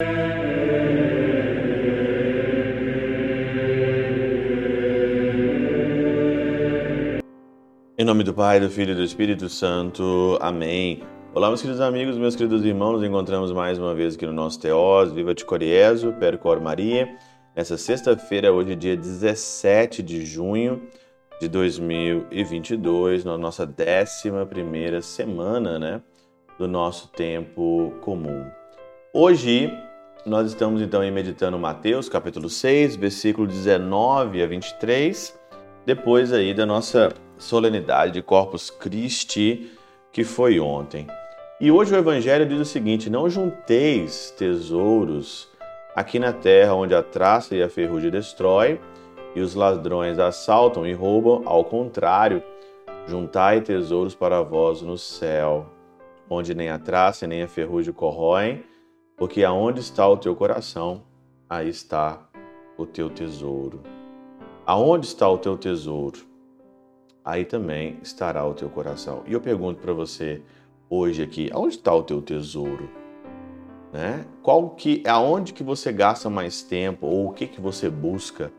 Em nome do Pai, do Filho e do Espírito Santo. Amém. Olá, meus queridos amigos, meus queridos irmãos, nos encontramos mais uma vez aqui no nosso Teós, Viva de Coriezo, Percor Maria. Nessa sexta-feira, hoje dia 17 de junho de 2022, na nossa décima primeira semana, né, do nosso tempo comum. Hoje, nós estamos então meditando Mateus, capítulo 6, versículo 19 a 23, depois aí da nossa solenidade de Corpus Christi, que foi ontem. E hoje o Evangelho diz o seguinte: Não junteis tesouros aqui na terra, onde a traça e a ferrugem destrói, e os ladrões assaltam e roubam, ao contrário, juntai tesouros para vós no céu, onde nem a traça nem a ferrugem corroem, porque aonde está o teu coração, aí está o teu tesouro. Aonde está o teu tesouro? aí também estará o teu coração. E eu pergunto para você hoje aqui, aonde está o teu tesouro? Né? Qual que, aonde que você gasta mais tempo ou o que que você busca?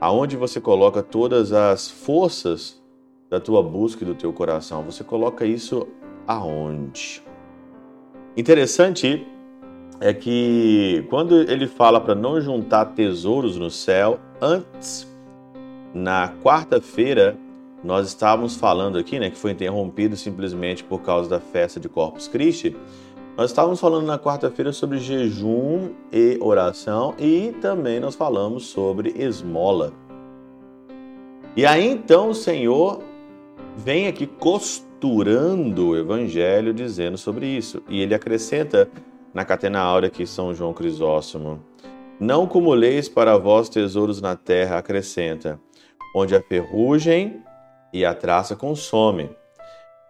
Aonde você coloca todas as forças da tua busca e do teu coração? Você coloca isso aonde? Interessante é que quando ele fala para não juntar tesouros no céu, antes, na quarta-feira, nós estávamos falando aqui, né, que foi interrompido simplesmente por causa da festa de Corpus Christi. Nós estávamos falando na quarta-feira sobre jejum e oração e também nós falamos sobre esmola. E aí então o Senhor vem aqui costurando o evangelho dizendo sobre isso. E ele acrescenta na catena áurea que São João Crisóstomo: Não cumuleis para vós tesouros na terra, acrescenta, onde a ferrugem e a traça consome,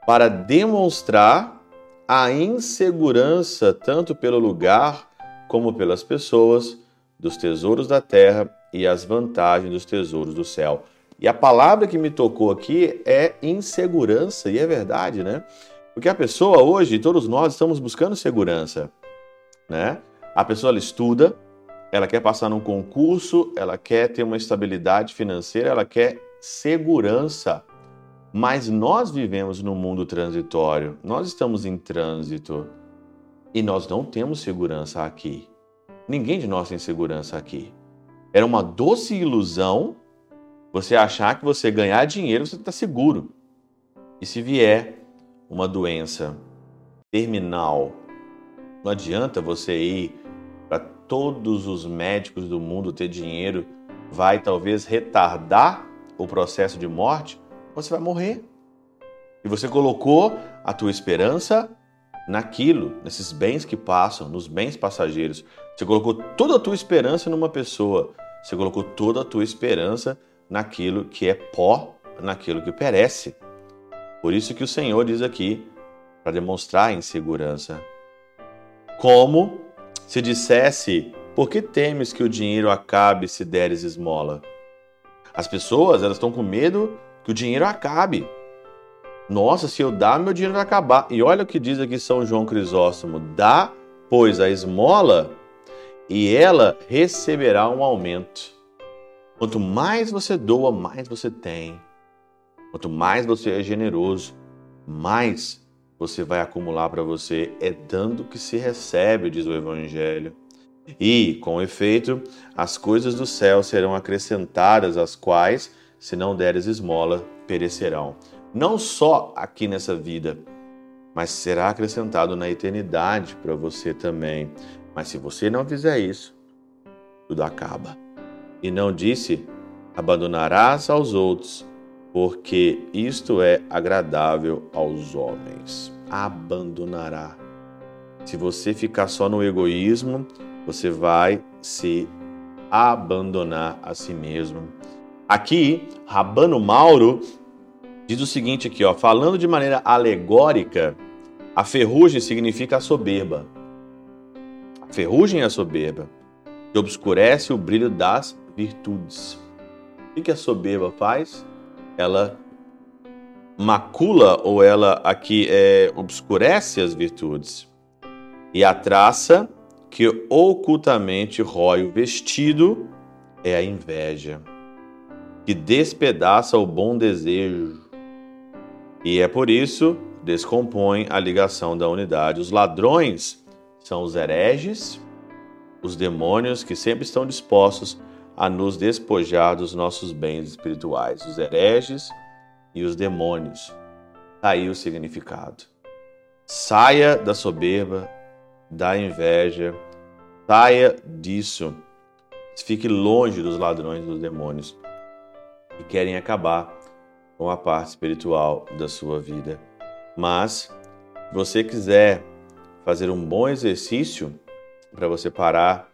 para demonstrar a insegurança tanto pelo lugar como pelas pessoas dos tesouros da terra e as vantagens dos tesouros do céu. E a palavra que me tocou aqui é insegurança, e é verdade, né? Porque a pessoa hoje, todos nós estamos buscando segurança, né? A pessoa ela estuda, ela quer passar num concurso, ela quer ter uma estabilidade financeira, ela quer segurança. Mas nós vivemos num mundo transitório, nós estamos em trânsito e nós não temos segurança aqui. Ninguém de nós tem segurança aqui. Era uma doce ilusão você achar que você ganhar dinheiro você está seguro. E se vier uma doença terminal, não adianta você ir para todos os médicos do mundo ter dinheiro, vai talvez retardar o processo de morte você vai morrer. E você colocou a tua esperança naquilo, nesses bens que passam, nos bens passageiros. Você colocou toda a tua esperança numa pessoa. Você colocou toda a tua esperança naquilo que é pó, naquilo que perece. Por isso que o Senhor diz aqui, para demonstrar a insegurança. Como se dissesse: Por que temes que o dinheiro acabe se deres esmola? As pessoas, elas estão com medo que o dinheiro acabe. Nossa, se eu dar, meu dinheiro vai acabar. E olha o que diz aqui São João Crisóstomo: dá, pois, a esmola e ela receberá um aumento. Quanto mais você doa, mais você tem. Quanto mais você é generoso, mais você vai acumular para você. É dando que se recebe, diz o Evangelho. E, com efeito, as coisas do céu serão acrescentadas, as quais se não deres esmola, perecerão. Não só aqui nessa vida, mas será acrescentado na eternidade para você também. Mas se você não fizer isso, tudo acaba. E não disse: abandonarás aos outros, porque isto é agradável aos homens. Abandonará. Se você ficar só no egoísmo, você vai se abandonar a si mesmo Aqui, Rabano Mauro diz o seguinte aqui, ó, falando de maneira alegórica, a ferrugem significa a soberba. A ferrugem é a soberba, que obscurece o brilho das virtudes. O que a soberba faz? Ela macula ou ela aqui é, obscurece as virtudes. E a traça que ocultamente rói o vestido é a inveja, que despedaça o bom desejo. E é por isso descompõe a ligação da unidade. Os ladrões são os hereges, os demônios que sempre estão dispostos a nos despojar dos nossos bens espirituais, os hereges e os demônios. Tá aí o significado. Saia da soberba, da inveja, saia disso. Fique longe dos ladrões dos demônios que querem acabar com a parte espiritual da sua vida. Mas, se você quiser fazer um bom exercício para você parar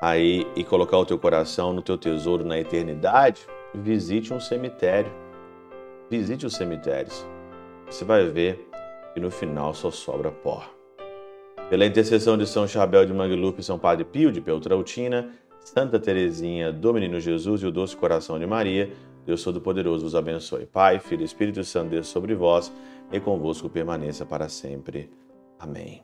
aí e colocar o teu coração no teu tesouro na eternidade, visite um cemitério. Visite os cemitérios. Você vai ver que no final só sobra pó. Pela intercessão de São Chabel de Mangluf São Padre Pio de Peltrautina, Santa Teresinha do Menino Jesus e o Doce Coração de Maria, Deus Todo-Poderoso vos abençoe. Pai, Filho e Espírito Santo, Deus sobre vós e convosco permaneça para sempre. Amém.